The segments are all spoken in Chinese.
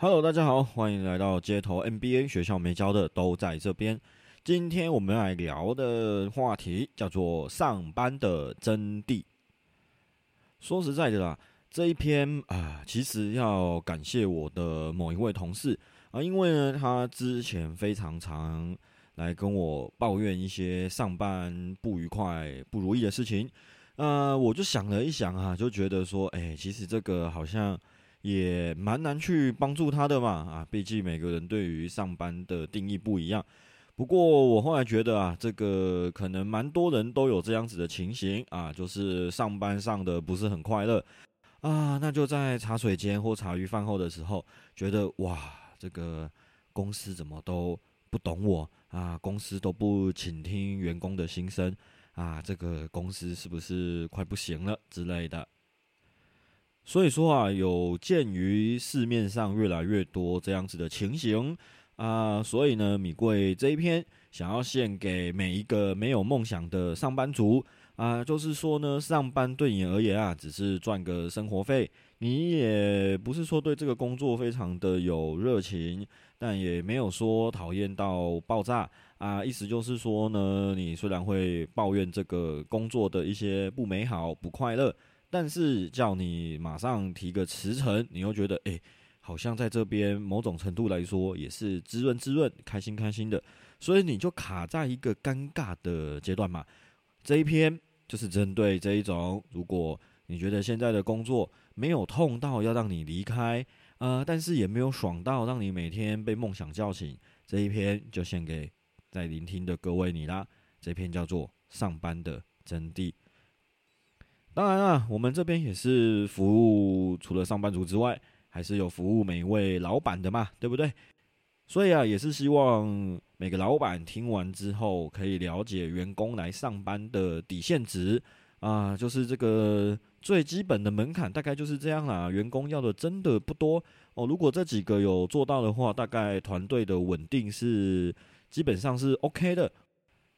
Hello，大家好，欢迎来到街头 NBA 学校没教的都在这边。今天我们来聊的话题叫做上班的真谛。说实在的啦，这一篇啊，其实要感谢我的某一位同事啊，因为呢，他之前非常常来跟我抱怨一些上班不愉快、不如意的事情。呃，我就想了一想啊，就觉得说，哎，其实这个好像。也蛮难去帮助他的嘛，啊，毕竟每个人对于上班的定义不一样。不过我后来觉得啊，这个可能蛮多人都有这样子的情形啊，就是上班上的不是很快乐啊，那就在茶水间或茶余饭后的时候，觉得哇，这个公司怎么都不懂我啊，公司都不倾听员工的心声啊，这个公司是不是快不行了之类的。所以说啊，有鉴于市面上越来越多这样子的情形啊，所以呢，米贵这一篇想要献给每一个没有梦想的上班族啊，就是说呢，上班对你而言啊，只是赚个生活费，你也不是说对这个工作非常的有热情，但也没有说讨厌到爆炸啊，意思就是说呢，你虽然会抱怨这个工作的一些不美好、不快乐。但是叫你马上提个辞呈，你又觉得哎，好像在这边某种程度来说也是滋润滋润、开心开心的，所以你就卡在一个尴尬的阶段嘛。这一篇就是针对这一种，如果你觉得现在的工作没有痛到要让你离开，呃，但是也没有爽到让你每天被梦想叫醒，这一篇就献给在聆听的各位你啦。这篇叫做《上班的真谛》。当然了，我们这边也是服务，除了上班族之外，还是有服务每一位老板的嘛，对不对？所以啊，也是希望每个老板听完之后，可以了解员工来上班的底线值啊，就是这个最基本的门槛，大概就是这样啦。员工要的真的不多哦，如果这几个有做到的话，大概团队的稳定是基本上是 OK 的。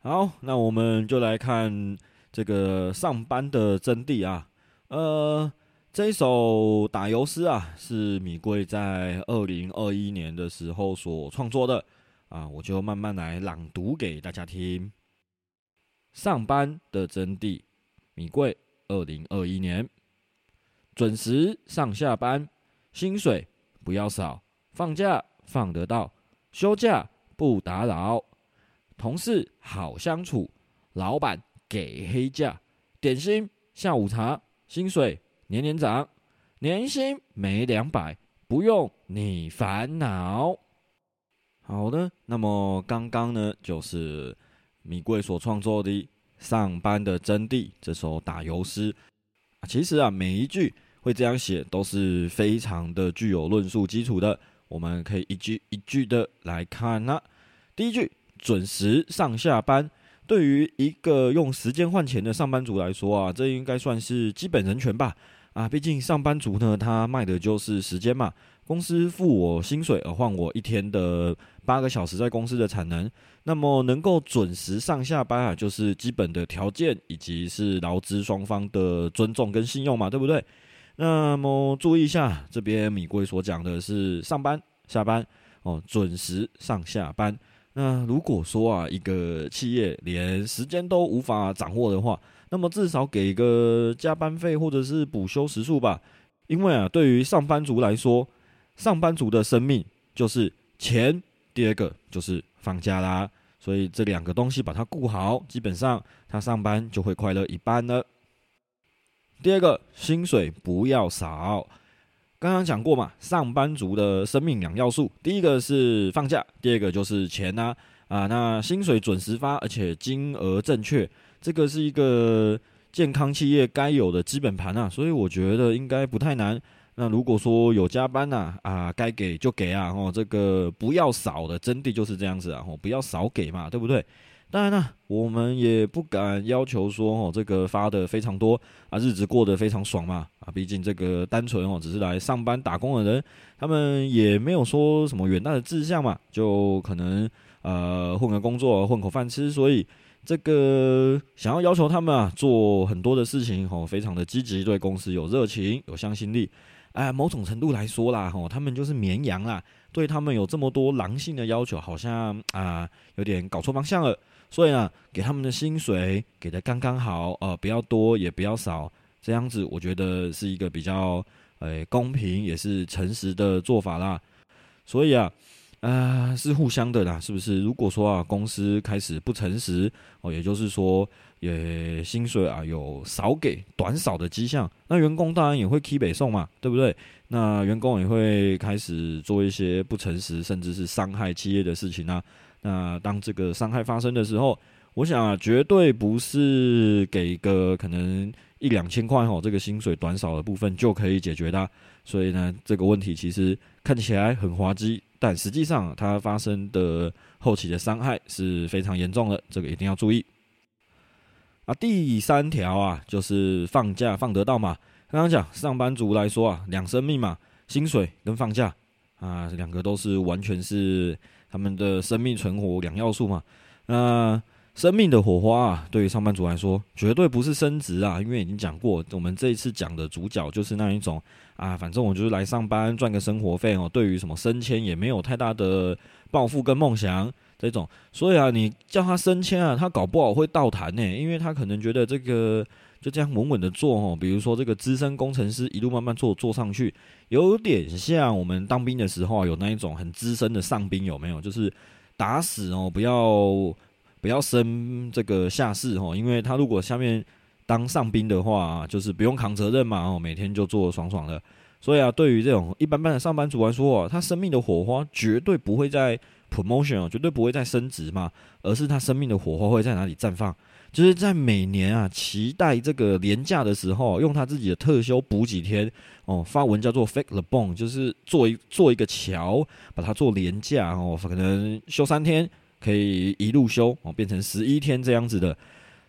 好，那我们就来看。这个上班的真谛啊，呃，这一首打油诗啊，是米贵在二零二一年的时候所创作的啊，我就慢慢来朗读给大家听。上班的真谛，米贵二零二一年，准时上下班，薪水不要少，放假放得到，休假不打扰，同事好相处，老板。给黑价，点心、下午茶，薪水年年涨，年薪没两百，不用你烦恼。好的，那么刚刚呢，就是米贵所创作的《上班的真谛》这首打油诗。其实啊，每一句会这样写，都是非常的具有论述基础的。我们可以一句一句的来看啊。第一句，准时上下班。对于一个用时间换钱的上班族来说啊，这应该算是基本人权吧？啊，毕竟上班族呢，他卖的就是时间嘛。公司付我薪水，而换我一天的八个小时在公司的产能。那么能够准时上下班啊，就是基本的条件，以及是劳资双方的尊重跟信用嘛，对不对？那么注意一下，这边米贵所讲的是上班下班哦，准时上下班。那如果说啊，一个企业连时间都无法掌握的话，那么至少给个加班费或者是补休时数吧。因为啊，对于上班族来说，上班族的生命就是钱，第二个就是放假啦。所以这两个东西把它顾好，基本上他上班就会快乐一半了。第二个，薪水不要少。刚刚讲过嘛，上班族的生命两要素，第一个是放假，第二个就是钱呐啊，那薪水准时发，而且金额正确，这个是一个健康企业该有的基本盘啊，所以我觉得应该不太难。那如果说有加班呐啊，该给就给啊，哦，这个不要少的真谛就是这样子啊，哦，不要少给嘛，对不对？当然了，我们也不敢要求说哦，这个发的非常多啊，日子过得非常爽嘛啊，毕竟这个单纯哦，只是来上班打工的人，他们也没有说什么远大的志向嘛，就可能呃混个工作混口饭吃，所以这个想要要求他们啊做很多的事情哦，非常的积极，对公司有热情有向心力哎，某种程度来说啦，吼，他们就是绵羊啦，对他们有这么多狼性的要求，好像啊有点搞错方向了。所以呢，给他们的薪水给的刚刚好，呃，不要多也不要少，这样子我觉得是一个比较呃公平也是诚实的做法啦。所以啊。啊，是互相的啦，是不是？如果说啊，公司开始不诚实哦，也就是说，也薪水啊有少给、短少的迹象，那员工当然也会 k 北送嘛，对不对？那员工也会开始做一些不诚实，甚至是伤害企业的事情啊。那当这个伤害发生的时候，我想啊，绝对不是给个可能一两千块哦，这个薪水短少的部分就可以解决的。所以呢，这个问题其实看起来很滑稽。但实际上，它发生的后期的伤害是非常严重的，这个一定要注意。啊，第三条啊，就是放假放得到嘛？刚刚讲上班族来说啊，两生命嘛，薪水跟放假啊，两个都是完全是他们的生命存活两要素嘛。那生命的火花啊，对于上班族来说，绝对不是升职啊，因为已经讲过，我们这一次讲的主角就是那一种啊，反正我就是来上班赚个生活费哦，对于什么升迁也没有太大的抱负跟梦想这种，所以啊，你叫他升迁啊，他搞不好会倒谈呢，因为他可能觉得这个就这样稳稳的做哦，比如说这个资深工程师一路慢慢做做上去，有点像我们当兵的时候啊，有那一种很资深的上兵有没有？就是打死哦，不要。不要升这个下士哦，因为他如果下面当上兵的话，就是不用扛责任嘛哦，每天就做爽爽的。所以啊，对于这种一般般的上班族来说，他生命的火花绝对不会在 promotion，绝对不会在升职嘛，而是他生命的火花会在哪里绽放？就是在每年啊，期待这个年假的时候，用他自己的特休补几天哦，发文叫做 fake the bone，就是做一做一个桥，把它做廉价哦，可能休三天。可以一路休哦，变成十一天这样子的。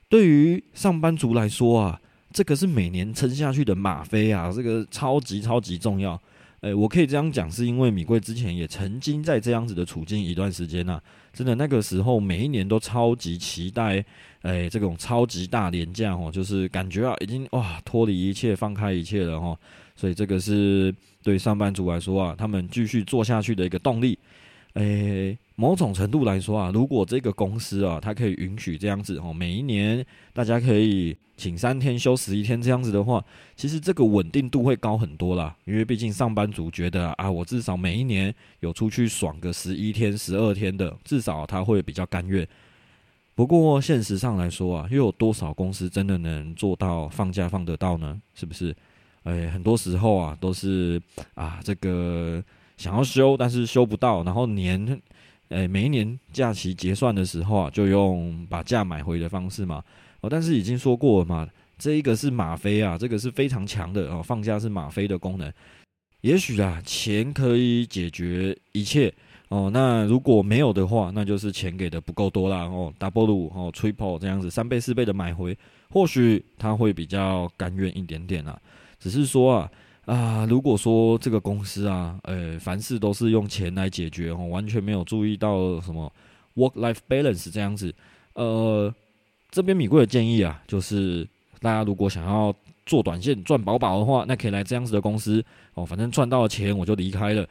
对于上班族来说啊，这个是每年撑下去的吗啡啊，这个超级超级重要。诶，我可以这样讲，是因为米贵之前也曾经在这样子的处境一段时间呐。真的那个时候，每一年都超级期待，诶，这种超级大廉价哦，就是感觉啊，已经哇脱离一切，放开一切了哈。所以这个是对上班族来说啊，他们继续做下去的一个动力。诶。某种程度来说啊，如果这个公司啊，它可以允许这样子哦，每一年大家可以请三天休十一天这样子的话，其实这个稳定度会高很多啦。因为毕竟上班族觉得啊，我至少每一年有出去爽个十一天、十二天的，至少他会比较甘愿。不过现实上来说啊，又有多少公司真的能做到放假放得到呢？是不是？诶，很多时候啊，都是啊，这个想要休，但是休不到，然后年。诶，每一年假期结算的时候啊，就用把价买回的方式嘛。哦，但是已经说过了嘛，这一个是吗啡啊，这个是非常强的哦。放假是吗啡的功能。也许啊，钱可以解决一切哦。那如果没有的话，那就是钱给的不够多啦哦。double 哦，triple 这样子三倍四倍的买回，或许他会比较甘愿一点点啊。只是说啊。啊，如果说这个公司啊，呃，凡事都是用钱来解决哦，完全没有注意到什么 work-life balance 这样子，呃，这边米贵的建议啊，就是大家如果想要做短线赚饱饱的话，那可以来这样子的公司哦，反正赚到了钱我就离开了。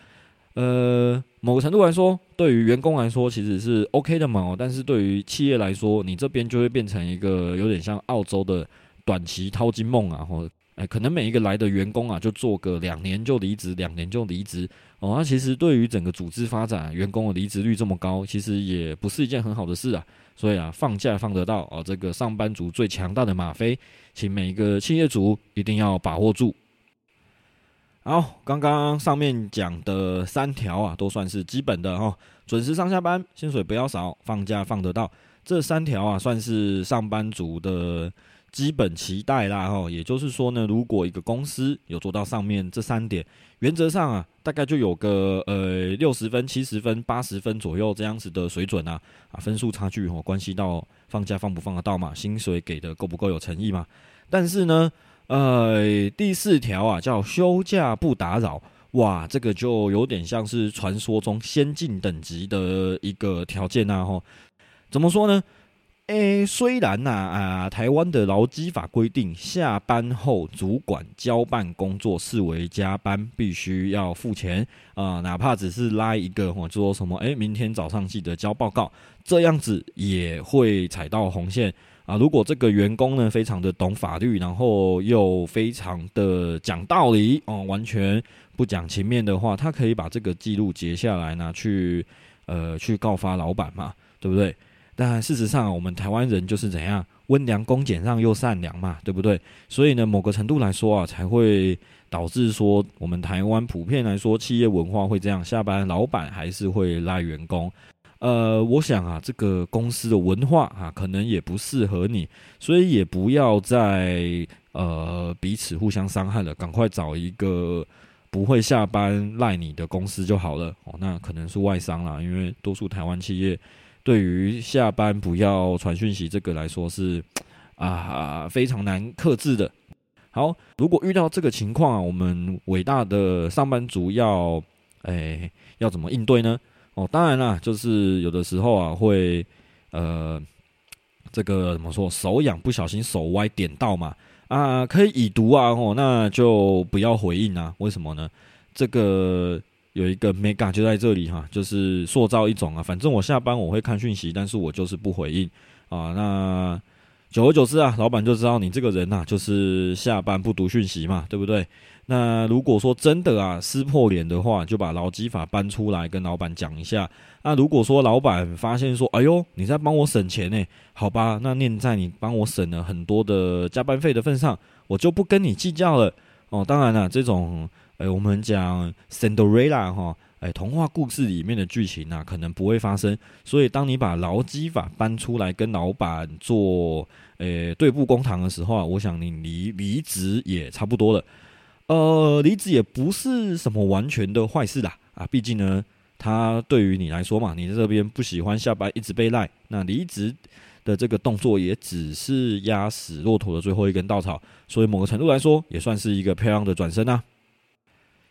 呃，某个程度来说，对于员工来说其实是 OK 的嘛，但是对于企业来说，你这边就会变成一个有点像澳洲的短期淘金梦啊，或。哎，可能每一个来的员工啊，就做个两年就离职，两年就离职哦。那其实对于整个组织发展，员工的离职率这么高，其实也不是一件很好的事啊。所以啊，放假放得到哦，这个上班族最强大的吗啡，请每一个企业主一定要把握住。好，刚刚上面讲的三条啊，都算是基本的哈，准时上下班，薪水不要少，放假放得到，这三条啊，算是上班族的。基本期待啦，哈，也就是说呢，如果一个公司有做到上面这三点，原则上啊，大概就有个呃六十分、七十分、八十分左右这样子的水准啊，啊，分数差距哦，关系到放假放不放得到嘛，薪水给的够不够有诚意嘛。但是呢，呃，第四条啊，叫休假不打扰，哇，这个就有点像是传说中先进等级的一个条件呐，哈，怎么说呢？诶，虽然呐啊，台湾的劳基法规定，下班后主管交办工作视为加班，必须要付钱啊，哪怕只是拉一个或说什么，诶，明天早上记得交报告，这样子也会踩到红线啊。如果这个员工呢非常的懂法律，然后又非常的讲道理哦，完全不讲情面的话，他可以把这个记录截下来拿去呃去告发老板嘛，对不对？那事实上，我们台湾人就是怎样温良恭俭让又善良嘛，对不对？所以呢，某个程度来说啊，才会导致说我们台湾普遍来说企业文化会这样，下班老板还是会拉员工。呃，我想啊，这个公司的文化啊，可能也不适合你，所以也不要再呃彼此互相伤害了，赶快找一个不会下班赖你的公司就好了。哦，那可能是外商啦，因为多数台湾企业。对于下班不要传讯息这个来说是啊非常难克制的。好，如果遇到这个情况，我们伟大的上班族要诶要怎么应对呢？哦，当然啦，就是有的时候啊会呃这个怎么说手痒不小心手歪点到嘛啊可以已读啊哦那就不要回应啊，为什么呢？这个。有一个 mega 就在这里哈，就是塑造一种啊，反正我下班我会看讯息，但是我就是不回应啊。那久而久之啊，老板就知道你这个人呐，就是下班不读讯息嘛，对不对？那如果说真的啊撕破脸的话，就把劳基法搬出来跟老板讲一下。那如果说老板发现说，哎呦你在帮我省钱呢，好吧，那念在你帮我省了很多的加班费的份上，我就不跟你计较了哦。当然了，这种。哎，我们讲 Cinderella 哈，哎，童话故事里面的剧情啊，可能不会发生。所以，当你把劳基法搬出来跟老板做，诶，对簿公堂的时候啊，我想你离离职也差不多了。呃，离职也不是什么完全的坏事啦，啊，毕竟呢，他对于你来说嘛，你在这边不喜欢下班一直被赖，那离职的这个动作也只是压死骆驼的最后一根稻草。所以，某个程度来说，也算是一个漂亮的转身啊。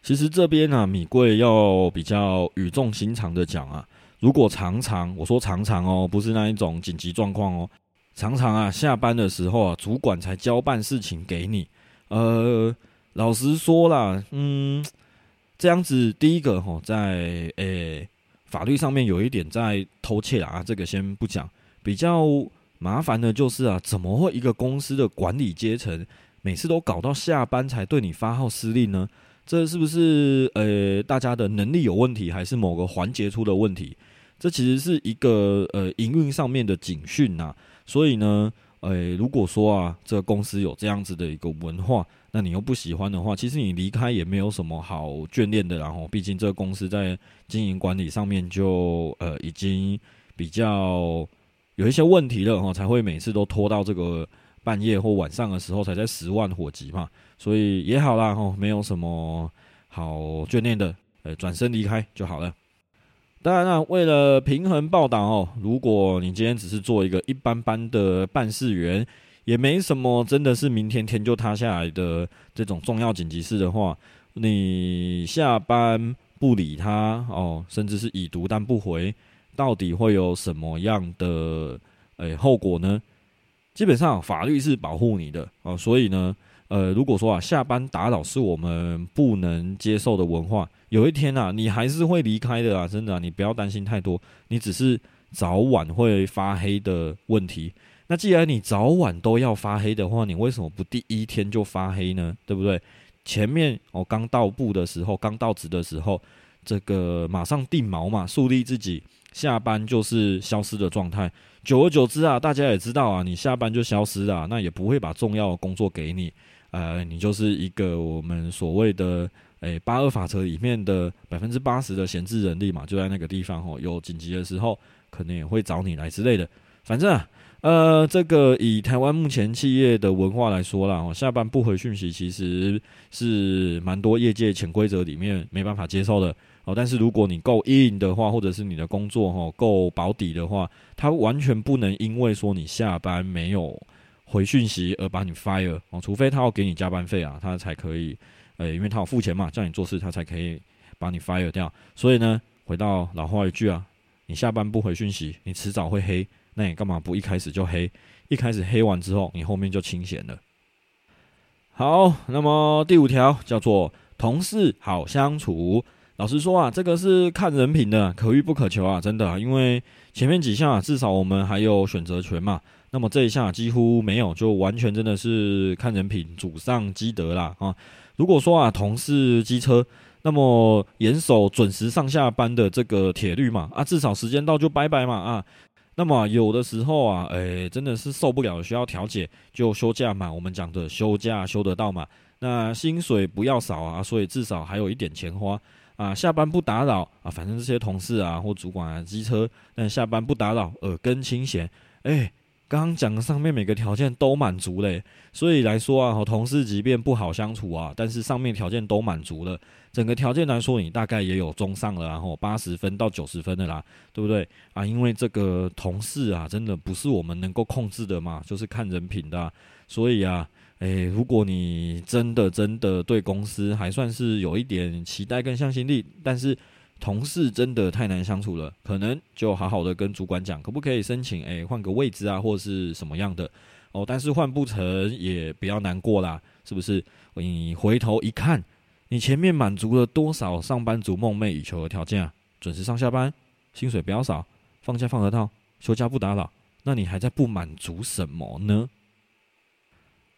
其实这边呢，米贵要比较语重心长的讲啊，如果常常我说常常哦，不是那一种紧急状况哦，常常啊下班的时候啊，主管才交办事情给你，呃，老实说啦，嗯，这样子第一个哈，在诶法律上面有一点在偷窃啊，这个先不讲，比较麻烦的就是啊，怎么会一个公司的管理阶层每次都搞到下班才对你发号施令呢？这是不是呃大家的能力有问题，还是某个环节出的问题？这其实是一个呃营运上面的警讯呐。所以呢，呃，如果说啊，这个公司有这样子的一个文化，那你又不喜欢的话，其实你离开也没有什么好眷恋的。然后，毕竟这个公司在经营管理上面就呃已经比较有一些问题了哈，才会每次都拖到这个半夜或晚上的时候才在十万火急嘛。所以也好啦，吼，没有什么好眷恋的，呃，转身离开就好了。当然了，为了平衡报道哦，如果你今天只是做一个一般般的办事员，也没什么真的是明天天就塌下来的这种重要紧急事的话，你下班不理他哦，甚至是已读但不回，到底会有什么样的诶后果呢？基本上法律是保护你的哦，所以呢。呃，如果说啊，下班打扰是我们不能接受的文化，有一天啊，你还是会离开的啊，真的，你不要担心太多，你只是早晚会发黑的问题。那既然你早晚都要发黑的话，你为什么不第一天就发黑呢？对不对？前面我刚到部的时候，刚到职的时候，这个马上定锚嘛，树立自己下班就是消失的状态。久而久之啊，大家也知道啊，你下班就消失了，那也不会把重要的工作给你。呃，你就是一个我们所谓的诶八二法则里面的百分之八十的闲置人力嘛，就在那个地方哦，有紧急的时候可能也会找你来之类的。反正啊，呃，这个以台湾目前企业的文化来说啦，哦，下班不回讯息其实是蛮多业界潜规则里面没办法接受的哦。但是如果你够硬的话，或者是你的工作哈够保底的话，他完全不能因为说你下班没有。回讯息而把你 fire 哦，除非他要给你加班费啊，他才可以，呃，因为他要付钱嘛，叫你做事，他才可以把你 fire 掉。所以呢，回到老话一句啊，你下班不回讯息，你迟早会黑。那你干嘛不一开始就黑？一开始黑完之后，你后面就清闲了。好，那么第五条叫做同事好相处。老实说啊，这个是看人品的，可遇不可求啊，真的。因为前面几项啊，至少我们还有选择权嘛。那么这一下几乎没有，就完全真的是看人品，祖上积德啦啊。如果说啊，同事机车，那么严守准时上下班的这个铁律嘛，啊，至少时间到就拜拜嘛啊。那么有的时候啊，诶，真的是受不了，需要调解就休假嘛。我们讲的休假休得到嘛？那薪水不要少啊，所以至少还有一点钱花啊。下班不打扰啊，反正这些同事啊或主管啊机车，但下班不打扰，耳根清闲，哎。刚刚讲的上面每个条件都满足嘞，所以来说啊，同事即便不好相处啊，但是上面条件都满足了，整个条件来说，你大概也有中上了，然后八十分到九十分的啦，对不对啊？因为这个同事啊，真的不是我们能够控制的嘛，就是看人品的，所以啊，诶，如果你真的真的对公司还算是有一点期待跟向心力，但是。同事真的太难相处了，可能就好好的跟主管讲，可不可以申请诶换个位置啊，或是什么样的哦？但是换不成也不要难过啦，是不是？你回头一看，你前面满足了多少上班族梦寐以求的条件啊？准时上下班，薪水不要少，放假放得到，休假不打扰，那你还在不满足什么呢？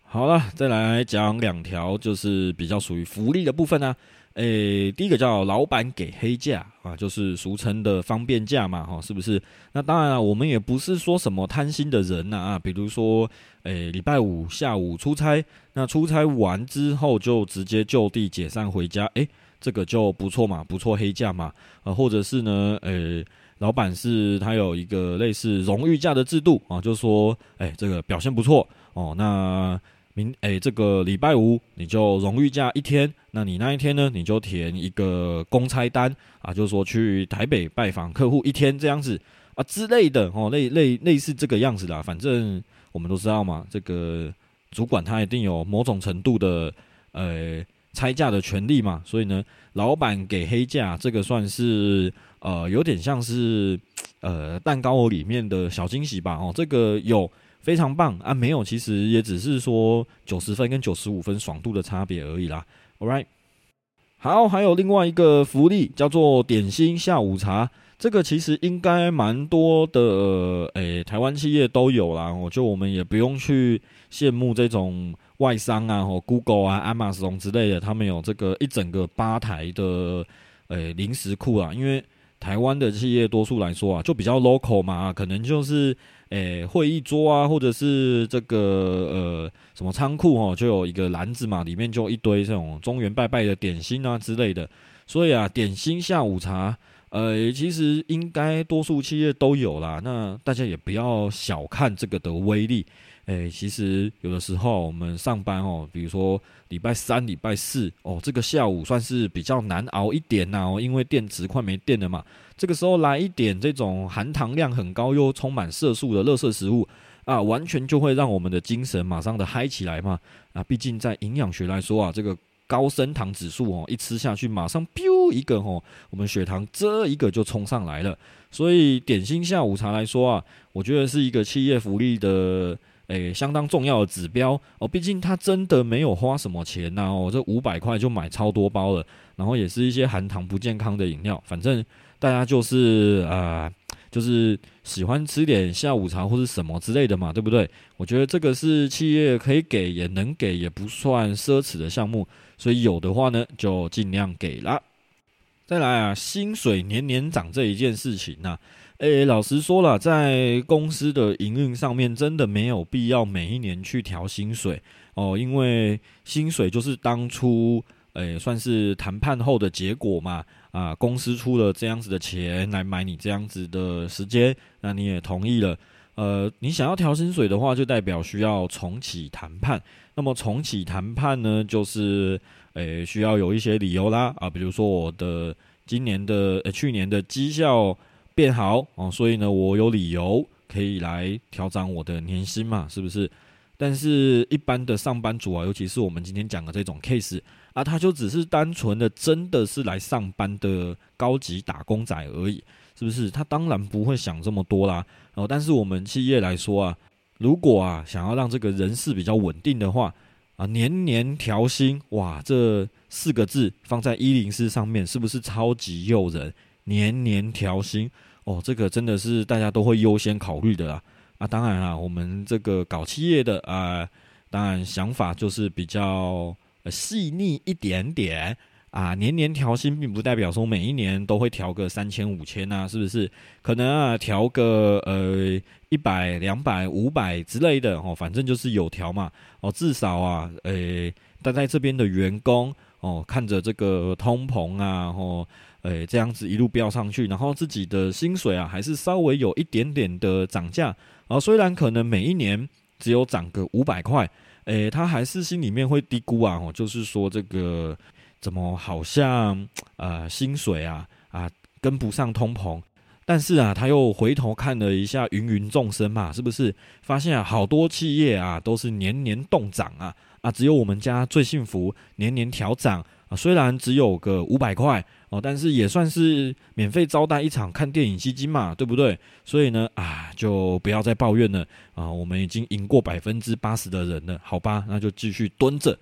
好了，再来讲两条，就是比较属于福利的部分啊。诶，第一个叫老板给黑价啊，就是俗称的方便价嘛，哈，是不是？那当然了，我们也不是说什么贪心的人呐啊，比如说，诶，礼拜五下午出差，那出差完之后就直接就地解散回家，诶，这个就不错嘛，不错黑价嘛，啊，或者是呢，诶，老板是他有一个类似荣誉价的制度啊，就说，诶，这个表现不错哦，那。明哎，这个礼拜五你就荣誉假一天，那你那一天呢，你就填一个公差单啊，就是说去台北拜访客户一天这样子啊之类的哦，类类类似这个样子啦。反正我们都知道嘛，这个主管他一定有某种程度的呃差价的权利嘛，所以呢，老板给黑价，这个算是呃有点像是呃蛋糕里面的小惊喜吧哦，这个有。非常棒啊！没有，其实也只是说九十分跟九十五分爽度的差别而已啦。All right，好，还有另外一个福利叫做点心下午茶，这个其实应该蛮多的，诶，台湾企业都有啦。我就我们也不用去羡慕这种外商啊，或 Google 啊、Amazon 之类的，他们有这个一整个吧台的诶零食库啊。因为台湾的企业多数来说啊，就比较 local 嘛，可能就是。诶，会议桌啊，或者是这个呃什么仓库哦，就有一个篮子嘛，里面就一堆这种中原拜拜的点心啊之类的。所以啊，点心下午茶，呃，其实应该多数企业都有啦。那大家也不要小看这个的威力。诶，其实有的时候我们上班哦，比如说礼拜三、礼拜四哦，这个下午算是比较难熬一点呐哦，因为电池快没电了嘛。这个时候来一点这种含糖量很高又充满色素的垃圾食物啊，完全就会让我们的精神马上的嗨起来嘛啊！毕竟在营养学来说啊，这个高升糖指数哦，一吃下去马上咻一个哦，我们血糖这一个就冲上来了。所以点心下午茶来说啊，我觉得是一个企业福利的诶相当重要的指标哦。毕竟他真的没有花什么钱呐哦，这五百块就买超多包了，然后也是一些含糖不健康的饮料，反正。大家就是啊，就是喜欢吃点下午茶或者什么之类的嘛，对不对？我觉得这个是企业可以给也能给，也不算奢侈的项目，所以有的话呢，就尽量给了。再来啊，薪水年年涨这一件事情呢，诶，老实说了，在公司的营运上面，真的没有必要每一年去调薪水哦，因为薪水就是当初诶算是谈判后的结果嘛。啊，公司出了这样子的钱来买你这样子的时间，那你也同意了。呃，你想要调薪水的话，就代表需要重启谈判。那么重启谈判呢，就是诶需要有一些理由啦。啊，比如说我的今年的呃去年的绩效变好哦，所以呢我有理由可以来调整我的年薪嘛，是不是？但是一般的上班族啊，尤其是我们今天讲的这种 case。啊，他就只是单纯的真的是来上班的高级打工仔而已，是不是？他当然不会想这么多啦。哦，但是我们企业来说啊，如果啊想要让这个人事比较稳定的话，啊年年调薪，哇，这四个字放在一零四上面，是不是超级诱人？年年调薪，哦，这个真的是大家都会优先考虑的啦。啊，当然啦，我们这个搞企业的啊，当然想法就是比较细腻一点点啊。年年调薪，并不代表说每一年都会调个三千五千啊，是不是？可能啊，调个呃一百、两百、五百之类的哦，反正就是有调嘛。哦，至少啊，呃，待在这边的员工哦，看着这个通膨啊，哦。诶，这样子一路飙上去，然后自己的薪水啊，还是稍微有一点点的涨价啊。虽然可能每一年只有涨个五百块，诶，他还是心里面会低估啊。哦，就是说这个怎么好像呃薪水啊啊跟不上通膨，但是啊他又回头看了一下芸芸众生嘛，是不是发现啊好多企业啊都是年年动涨啊啊，只有我们家最幸福，年年调涨啊。虽然只有个五百块。哦，但是也算是免费招待一场看电影基金嘛，对不对？所以呢，啊，就不要再抱怨了啊！我们已经赢过百分之八十的人了，好吧？那就继续蹲着。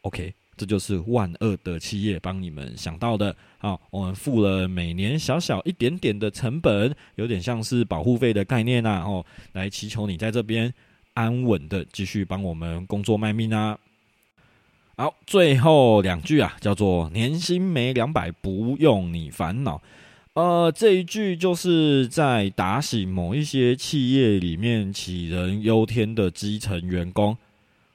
OK，这就是万恶的企业帮你们想到的。好，我们付了每年小小一点点的成本，有点像是保护费的概念呐。哦，来祈求你在这边安稳的继续帮我们工作卖命啊。好，最后两句啊，叫做年薪没两百不用你烦恼。呃，这一句就是在打醒某一些企业里面杞人忧天的基层员工。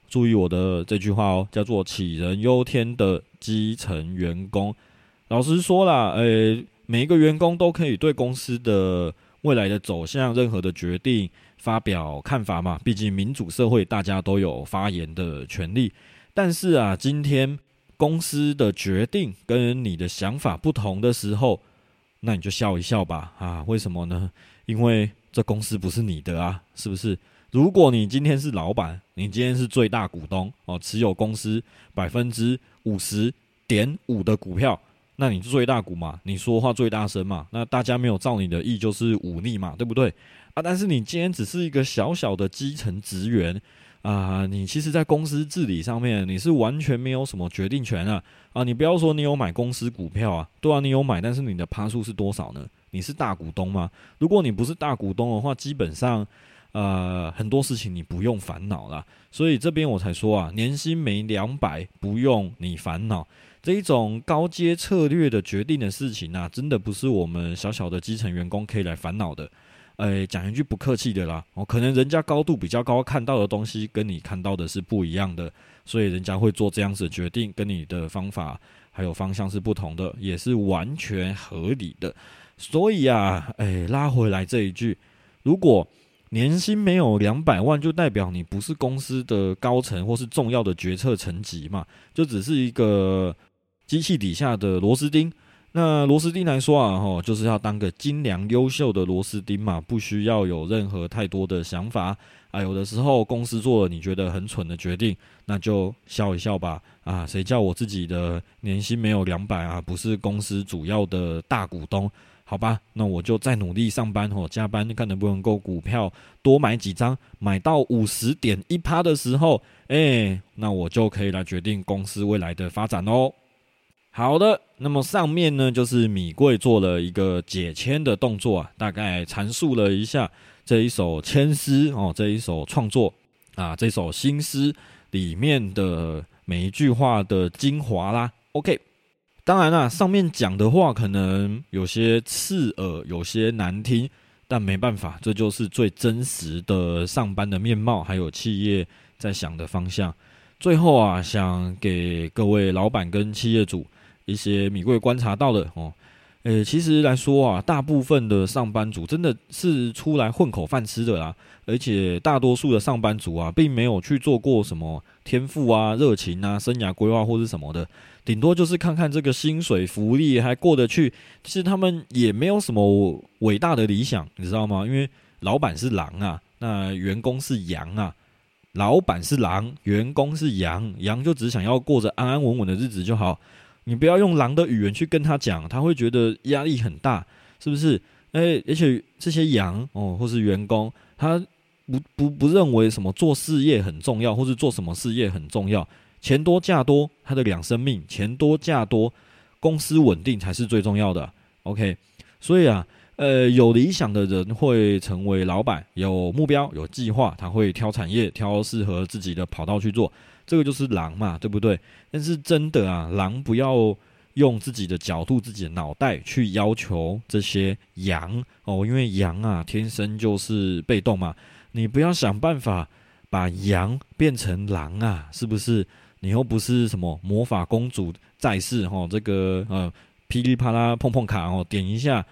注意我的这句话哦，叫做杞人忧天的基层员工。老实说啦，呃，每一个员工都可以对公司的未来的走向、任何的决定发表看法嘛。毕竟民主社会，大家都有发言的权利。但是啊，今天公司的决定跟你的想法不同的时候，那你就笑一笑吧。啊，为什么呢？因为这公司不是你的啊，是不是？如果你今天是老板，你今天是最大股东哦，持有公司百分之五十点五的股票，那你最大股嘛？你说话最大声嘛？那大家没有照你的意就是忤逆嘛，对不对？啊，但是你今天只是一个小小的基层职员。啊，你其实，在公司治理上面，你是完全没有什么决定权啊！啊，你不要说你有买公司股票啊，对啊，你有买，但是你的趴数是多少呢？你是大股东吗？如果你不是大股东的话，基本上，呃，很多事情你不用烦恼了。所以这边我才说啊，年薪没两百，不用你烦恼。这一种高阶策略的决定的事情啊，真的不是我们小小的基层员工可以来烦恼的。哎，讲一句不客气的啦，哦，可能人家高度比较高，看到的东西跟你看到的是不一样的，所以人家会做这样子的决定，跟你的方法还有方向是不同的，也是完全合理的。所以啊，哎，拉回来这一句，如果年薪没有两百万，就代表你不是公司的高层或是重要的决策层级嘛，就只是一个机器底下的螺丝钉。那螺丝钉来说啊，哈，就是要当个精良优秀的螺丝钉嘛，不需要有任何太多的想法啊。有的时候公司做了你觉得很蠢的决定，那就笑一笑吧。啊，谁叫我自己的年薪没有两百啊？不是公司主要的大股东，好吧？那我就再努力上班哦，加班看能不能够股票多买几张，买到五十点一趴的时候，哎，那我就可以来决定公司未来的发展哦。好的，那么上面呢，就是米贵做了一个解签的动作啊，大概阐述了一下这一首签诗哦，这一首创作啊，这首新诗里面的每一句话的精华啦。OK，当然啦，上面讲的话可能有些刺耳，有些难听，但没办法，这就是最真实的上班的面貌，还有企业在想的方向。最后啊，想给各位老板跟企业主。一些米贵观察到的哦，诶，其实来说啊，大部分的上班族真的是出来混口饭吃的啦，而且大多数的上班族啊，并没有去做过什么天赋啊、热情啊、生涯规划或是什么的，顶多就是看看这个薪水、福利还过得去。其实他们也没有什么伟大的理想，你知道吗？因为老板是狼啊，那员工是羊啊。老板是狼，员工是羊，羊就只想要过着安安稳稳的日子就好。你不要用狼的语言去跟他讲，他会觉得压力很大，是不是？哎，而且这些羊哦，或是员工，他不不不认为什么做事业很重要，或是做什么事业很重要，钱多价多，他的两生命，钱多价多，公司稳定才是最重要的。OK，所以啊。呃，有理想的人会成为老板，有目标、有计划，他会挑产业，挑适合自己的跑道去做。这个就是狼嘛，对不对？但是真的啊，狼不要用自己的角度、自己的脑袋去要求这些羊哦，因为羊啊天生就是被动嘛。你不要想办法把羊变成狼啊，是不是？你又不是什么魔法公主在世哈，这个呃噼里啪啦碰碰卡哦，点一下。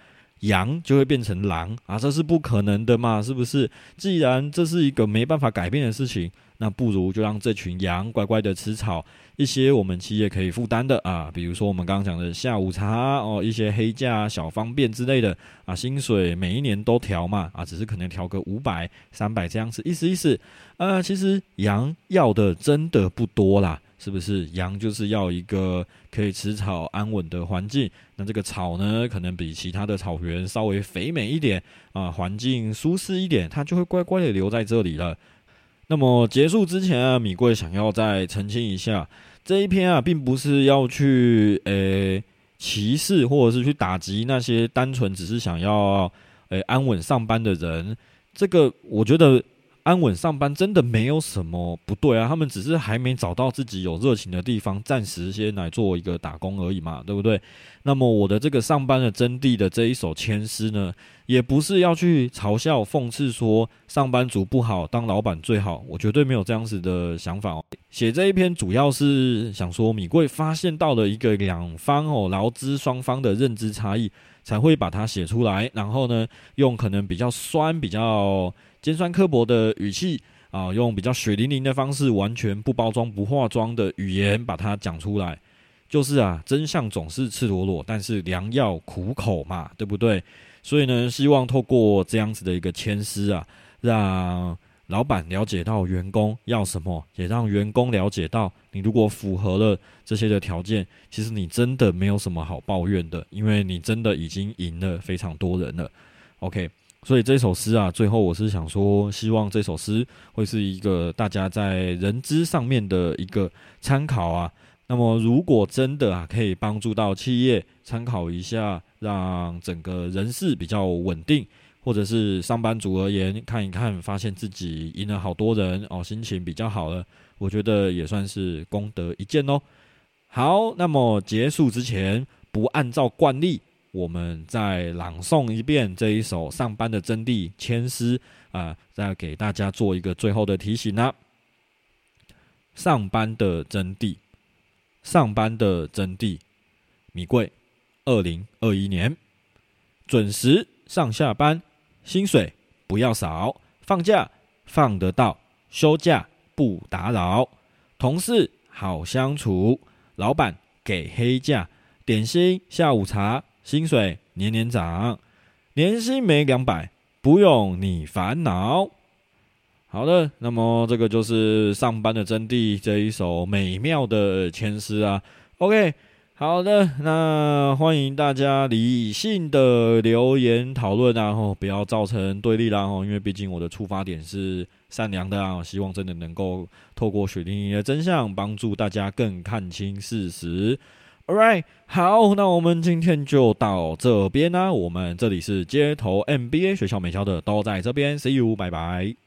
羊就会变成狼啊，这是不可能的嘛，是不是？既然这是一个没办法改变的事情，那不如就让这群羊乖乖的吃草，一些我们企业可以负担的啊，比如说我们刚刚讲的下午茶哦，一些黑价小方便之类的啊，薪水每一年都调嘛啊，只是可能调个五百、三百这样子，意思意思。呃，其实羊要的真的不多啦。是不是羊就是要一个可以吃草安稳的环境？那这个草呢，可能比其他的草原稍微肥美一点啊，环境舒适一点，它就会乖乖的留在这里了。那么结束之前啊，米贵想要再澄清一下，这一篇啊，并不是要去诶歧视或者是去打击那些单纯只是想要诶安稳上班的人。这个我觉得。安稳上班真的没有什么不对啊，他们只是还没找到自己有热情的地方，暂时先来做一个打工而已嘛，对不对？那么我的这个上班的真谛的这一首千诗呢，也不是要去嘲笑讽刺说上班族不好，当老板最好，我绝对没有这样子的想法哦。写这一篇主要是想说，米贵发现到了一个两方哦劳资双方的认知差异，才会把它写出来，然后呢，用可能比较酸比较。尖酸刻薄的语气啊，用比较血淋淋的方式，完全不包装不化妆的语言把它讲出来，就是啊，真相总是赤裸裸，但是良药苦口嘛，对不对？所以呢，希望透过这样子的一个签诗啊，让老板了解到员工要什么，也让员工了解到，你如果符合了这些的条件，其实你真的没有什么好抱怨的，因为你真的已经赢了非常多人了。OK。所以这首诗啊，最后我是想说，希望这首诗会是一个大家在人知上面的一个参考啊。那么，如果真的啊，可以帮助到企业参考一下，让整个人事比较稳定，或者是上班族而言看一看，发现自己赢了好多人哦，心情比较好了，我觉得也算是功德一件哦。好，那么结束之前，不按照惯例。我们再朗诵一遍这一首《上班的真谛》千诗啊，再给大家做一个最后的提醒呢。上班的真谛，上班的真谛，米贵，二零二一年，准时上下班，薪水不要少，放假放得到，休假不打扰，同事好相处，老板给黑价，点心下午茶。薪水年年涨，年薪没两百，不用你烦恼。好的，那么这个就是上班的真谛这一首美妙的签诗啊。OK，好的，那欢迎大家理性的留言讨论啊，吼，不要造成对立啦，吼，因为毕竟我的出发点是善良的啊，希望真的能够透过水灵灵的真相，帮助大家更看清事实。All right，好，那我们今天就到这边啦。我们这里是街头 NBA 学校美校的，都在这边。See you，拜拜。